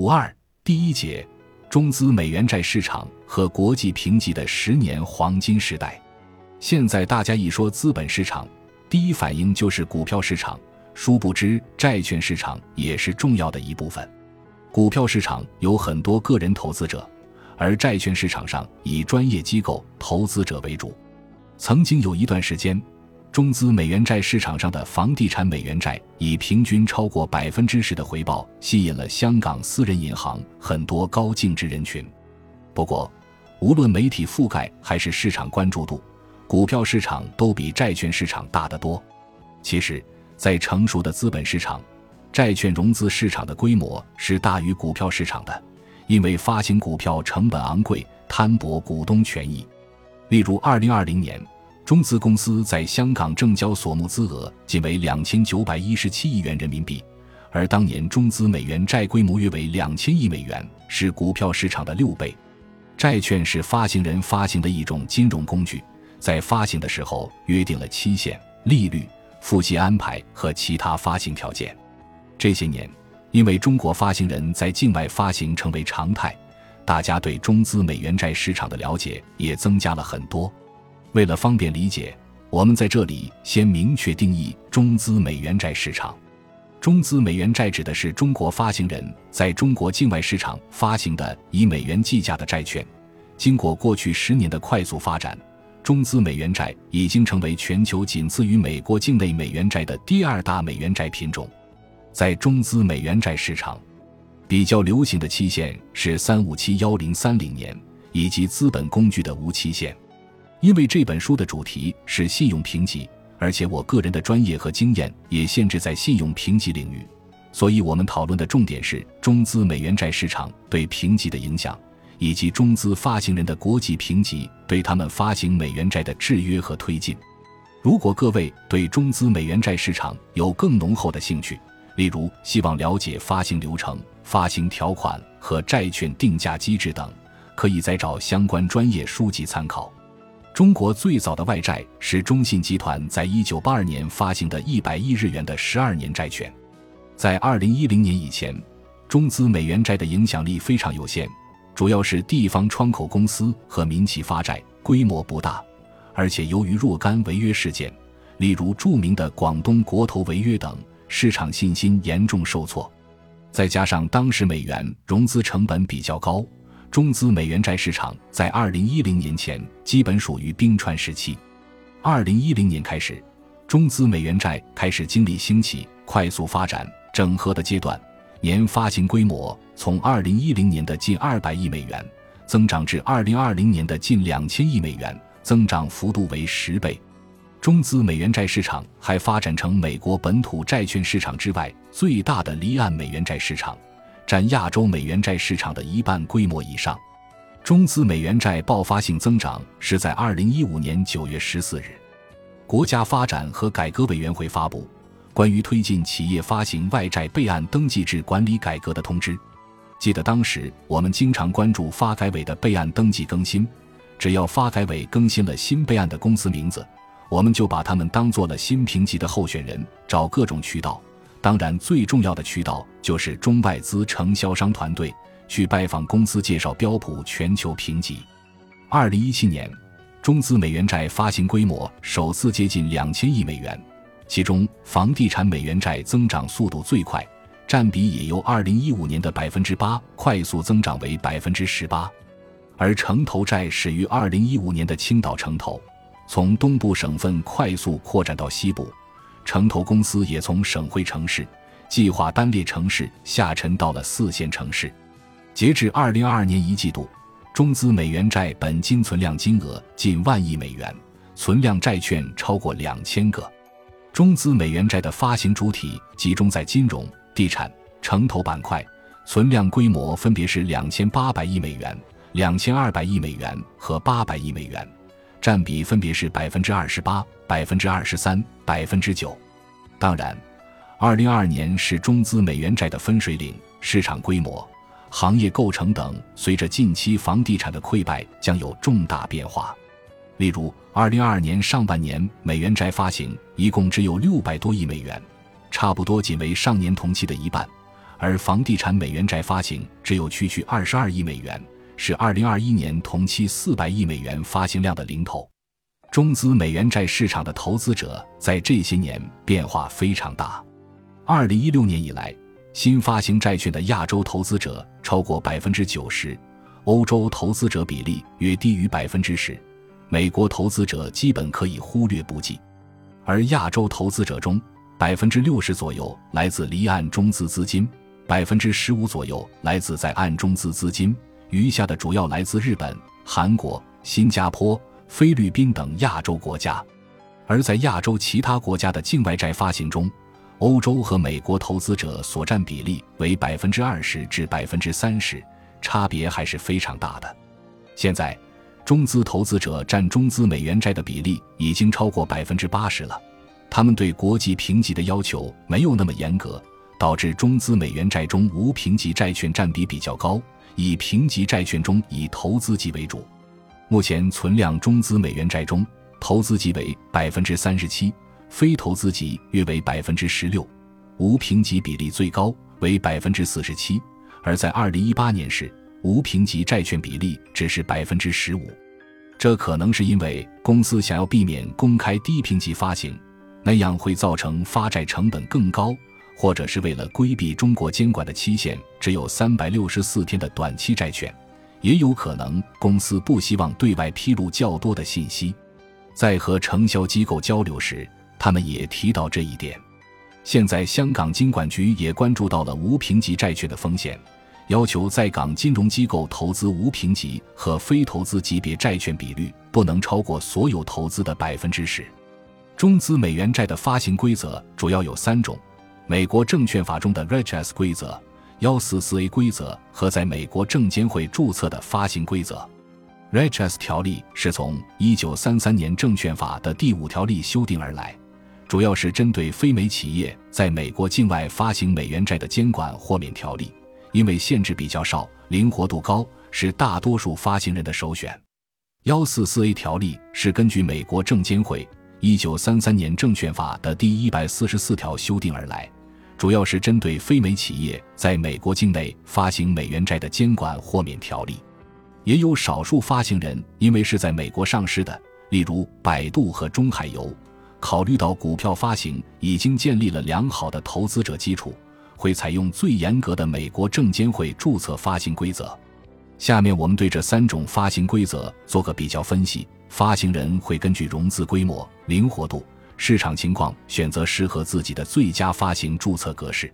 五二第一节，中资美元债市场和国际评级的十年黄金时代。现在大家一说资本市场，第一反应就是股票市场，殊不知债券市场也是重要的一部分。股票市场有很多个人投资者，而债券市场上以专业机构投资者为主。曾经有一段时间。中资美元债市场上的房地产美元债以平均超过百分之十的回报，吸引了香港私人银行很多高净值人群。不过，无论媒体覆盖还是市场关注度，股票市场都比债券市场大得多。其实，在成熟的资本市场，债券融资市场的规模是大于股票市场的，因为发行股票成本昂贵，摊薄股东权益。例如，二零二零年。中资公司在香港证交所募资额仅为两千九百一十七亿元人民币，而当年中资美元债规模约为两千亿美元，是股票市场的六倍。债券是发行人发行的一种金融工具，在发行的时候约定了期限、利率、付息安排和其他发行条件。这些年，因为中国发行人在境外发行成为常态，大家对中资美元债市场的了解也增加了很多。为了方便理解，我们在这里先明确定义中资美元债市场。中资美元债指的是中国发行人在中国境外市场发行的以美元计价的债券。经过过去十年的快速发展，中资美元债已经成为全球仅次于美国境内美元债的第二大美元债品种。在中资美元债市场，比较流行的期限是三五七幺零三零年，以及资本工具的无期限。因为这本书的主题是信用评级，而且我个人的专业和经验也限制在信用评级领域，所以我们讨论的重点是中资美元债市场对评级的影响，以及中资发行人的国际评级对他们发行美元债的制约和推进。如果各位对中资美元债市场有更浓厚的兴趣，例如希望了解发行流程、发行条款和债券定价机制等，可以再找相关专业书籍参考。中国最早的外债是中信集团在一九八二年发行的一百亿日元的十二年债券。在二零一零年以前，中资美元债的影响力非常有限，主要是地方窗口公司和民企发债，规模不大，而且由于若干违约事件，例如著名的广东国投违约等，市场信心严重受挫。再加上当时美元融资成本比较高。中资美元债市场在二零一零年前基本属于冰川时期。二零一零年开始，中资美元债开始经历兴起、快速发展、整合的阶段，年发行规模从二零一零年的近二百亿美元增长至二零二零年的近两千亿美元，增长幅度为十倍。中资美元债市场还发展成美国本土债券市场之外最大的离岸美元债市场。占亚洲美元债市场的一半规模以上，中资美元债爆发性增长是在二零一五年九月十四日，国家发展和改革委员会发布关于推进企业发行外债备案登记制管理改革的通知。记得当时我们经常关注发改委的备案登记更新，只要发改委更新了新备案的公司名字，我们就把他们当做了新评级的候选人，找各种渠道。当然，最重要的渠道就是中外资承销商团队去拜访公司，介绍标普全球评级。二零一七年，中资美元债发行规模首次接近两千亿美元，其中房地产美元债增长速度最快，占比也由二零一五年的百分之八快速增长为百分之十八。而城投债始于二零一五年的青岛城投，从东部省份快速扩展到西部。城投公司也从省会城市、计划单列城市下沉到了四线城市。截至二零二二年一季度，中资美元债本金存量金额近万亿美元，存量债券超过两千个。中资美元债的发行主体集中在金融、地产、城投板块，存量规模分别是两千八百亿美元、两千二百亿美元和八百亿美元。占比分别是百分之二十八、百分之二十三、百分之九。当然，二零二二年是中资美元债的分水岭，市场规模、行业构成等随着近期房地产的溃败将有重大变化。例如，二零二二年上半年美元债发行一共只有六百多亿美元，差不多仅为上年同期的一半；而房地产美元债发行只有区区二十二亿美元，是二零二一年同期四百亿美元发行量的零头。中资美元债市场的投资者在这些年变化非常大。二零一六年以来，新发行债券的亚洲投资者超过百分之九十，欧洲投资者比例约低于百分之十，美国投资者基本可以忽略不计。而亚洲投资者中，百分之六十左右来自离岸中资资金，百分之十五左右来自在岸中资资金，余下的主要来自日本、韩国、新加坡。菲律宾等亚洲国家，而在亚洲其他国家的境外债发行中，欧洲和美国投资者所占比例为百分之二十至百分之三十，差别还是非常大的。现在，中资投资者占中资美元债的比例已经超过百分之八十了。他们对国际评级的要求没有那么严格，导致中资美元债中无评级债券占比比较高，以评级债券中以投资级为主。目前存量中资美元债中，投资级为百分之三十七，非投资级约为百分之十六，无评级比例最高为百分之四十七。而在二零一八年时，无评级债券比例只是百分之十五。这可能是因为公司想要避免公开低评级发行，那样会造成发债成本更高，或者是为了规避中国监管的期限只有三百六十四天的短期债券。也有可能公司不希望对外披露较多的信息，在和承销机构交流时，他们也提到这一点。现在香港金管局也关注到了无评级债券的风险，要求在港金融机构投资无评级和非投资级别债券比率不能超过所有投资的百分之十。中资美元债的发行规则主要有三种：美国证券法中的 Reg S 规则。幺四四 A 规则和在美国证监会注册的发行规则，REGS 条例是从一九三三年证券法的第五条例修订而来，主要是针对非美企业在美国境外发行美元债的监管豁免条例，因为限制比较少，灵活度高，是大多数发行人的首选。幺四四 A 条例是根据美国证监会一九三三年证券法的第一百四十四条修订而来。主要是针对非美企业在美国境内发行美元债的监管豁免条例，也有少数发行人因为是在美国上市的，例如百度和中海油，考虑到股票发行已经建立了良好的投资者基础，会采用最严格的美国证监会注册发行规则。下面我们对这三种发行规则做个比较分析，发行人会根据融资规模、灵活度。市场情况，选择适合自己的最佳发行注册格式。